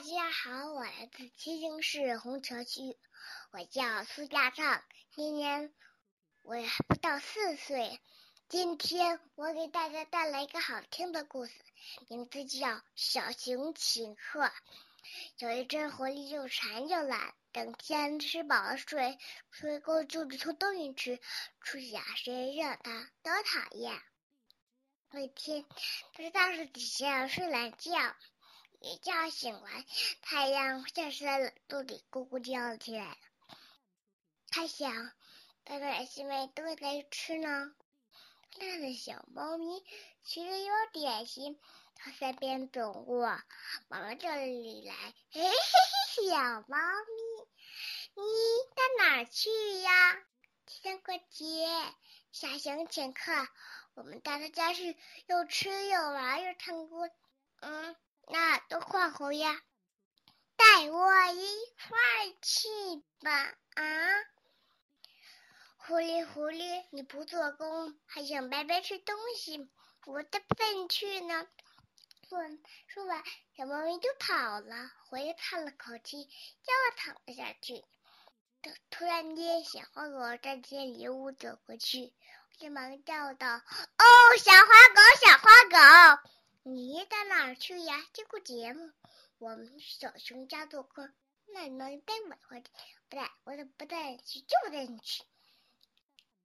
大家好，我来自七星市红桥区，我叫苏家畅，今年我还不到四岁。今天我给大家带来一个好听的故事，名字叫《小熊请客》。有一只狐狸又馋又懒，整天吃饱了睡，睡够就着从东西吃，出去啊谁让它多讨厌。有一天，它在大树底下睡懒觉。一觉醒来，太阳下山了，肚里咕咕叫起来了。他想，大家是没都在吃呢。那的小猫咪吃了一包点心，它三边走过，往这里来。嘿嘿嘿，小猫咪，你到哪去呀？天过节，小熊请客，我们到他家是又吃又玩又唱歌。嗯。那多快活呀！带我一块去吧！啊，狐狸狐狸，你不做工，还想白白吃东西，我才不带你去呢！说说完，小猫咪就跑了。狐狸叹了口气，又躺了下去。突突然间，小花狗站起离屋走过去，连忙叫道：“哦，小花狗，小花狗！”你到哪儿去呀？这个节目，我们小熊家做客，那你能带我回去？不带，我怎么不带你去？就带你去。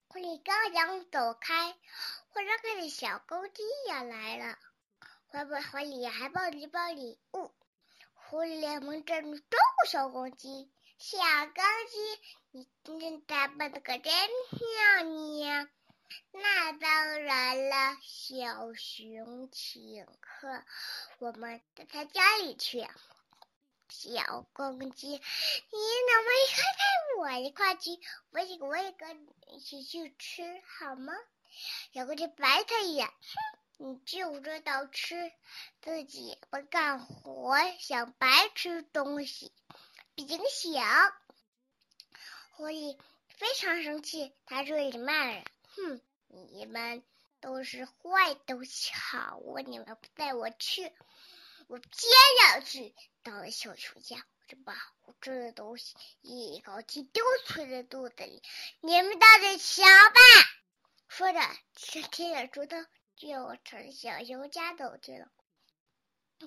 狐狸刚想走开，忽然看见小公鸡也来了，怀不怀里还抱着一包礼物。狐狸连忙站住，招呼小公鸡：“小公鸡，你今天打扮的可真漂亮。”那当然了，小熊请客，我们到他家里去。小公鸡，你怎么也带我一块去？我也我也跟你一起去吃好吗？小公鸡白他一眼，哼，你就知道吃，自己不干活，想白吃东西，毕竟小。狐狸非常生气，他嘴里骂人。哼，你们都是坏东西，好啊！你们不带我去，我偏要去。到了小熊家，我就把我吃的东西一口气丢进了肚子里。你们到底瞧吧！说着，就贴着竹头就朝小熊家走去了。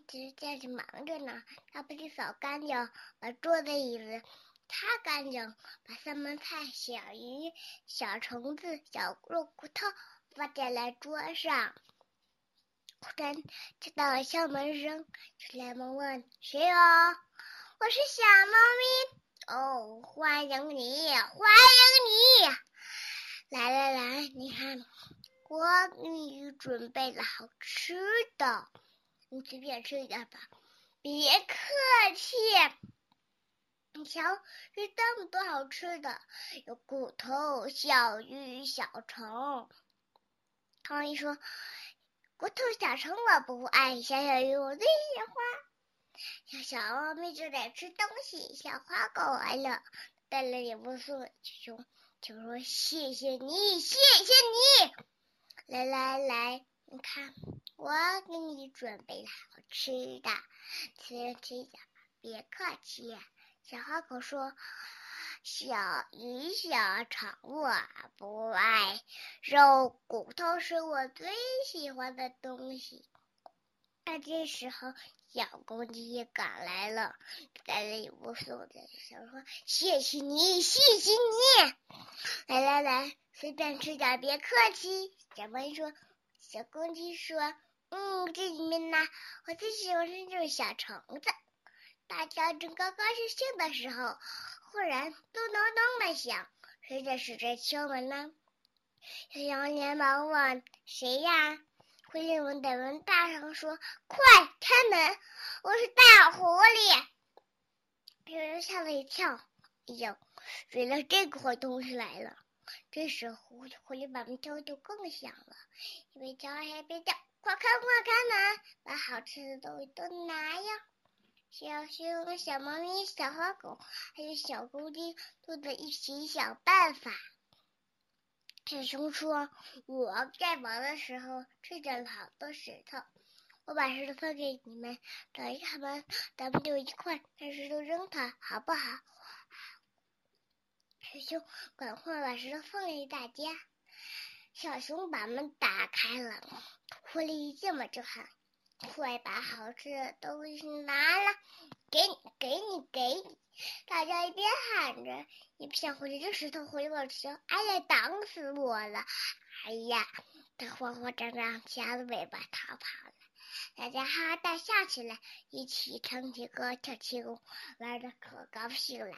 其实家里忙着呢，他不去扫干净，把桌子椅子。擦干净，把三盘菜、小鱼、小虫子、小肉骨头放在了桌上。忽然听到了敲门声，就连忙问：“谁有？”“我是小猫咪。”“哦，欢迎你，欢迎你！来来来，你看，我给你准备了好吃的，你随便吃一点吧，别客气。”你瞧，这这么多好吃的，有骨头、小鱼、小虫。汤一说：“骨头、小虫我不爱，小小鱼我最喜欢。”小小猫咪正在吃东西，小花狗来了，带了礼物送熊，就说：“谢谢你，谢谢你！来来来，你看，我给你准备了好吃的，吃吃一点吧，别客气。”小花狗说：“小鱼小虫我不爱，肉骨头是我最喜欢的东西。”那这时候，小公鸡也赶来了，带了礼物送给小说：“谢谢你，谢谢你！来来来，随便吃点，别客气。”小猫说：“小公鸡说，嗯，这里面呢，我最喜欢的就是小虫子。”大家正高高兴兴的时候，忽然咚咚咚的响，谁在是在敲门呢？小羊连忙问：“谁呀？”灰灵文的文大声说：“快开门！我是大狐狸！”别人吓了一跳，哎呦，原来这个坏东西来了！这时狐狐狸把门敲就更响了，因为叫还别叫，快开快开门，把好吃的东西都拿呀！小熊、小猫咪、小花狗，还有小公鸡，都在一起想办法。小熊说：“我在忙的时候吃了好多石头，我把石头分给你们，等一下们，咱们就一块把石头扔它，好不好？小熊赶快把石头放给大家。小熊把门打开了，狐狸一进门就喊喊：“快把好吃的东西拿来，给，给你，给你！”大家一边喊着，一边向狐狸扔石头。狐狸往说：“哎呀，挡死我了！”哎呀，他慌慌张张夹着尾巴逃跑了。大家哈哈大笑起来，一起唱起歌，跳起舞，玩的可高兴了。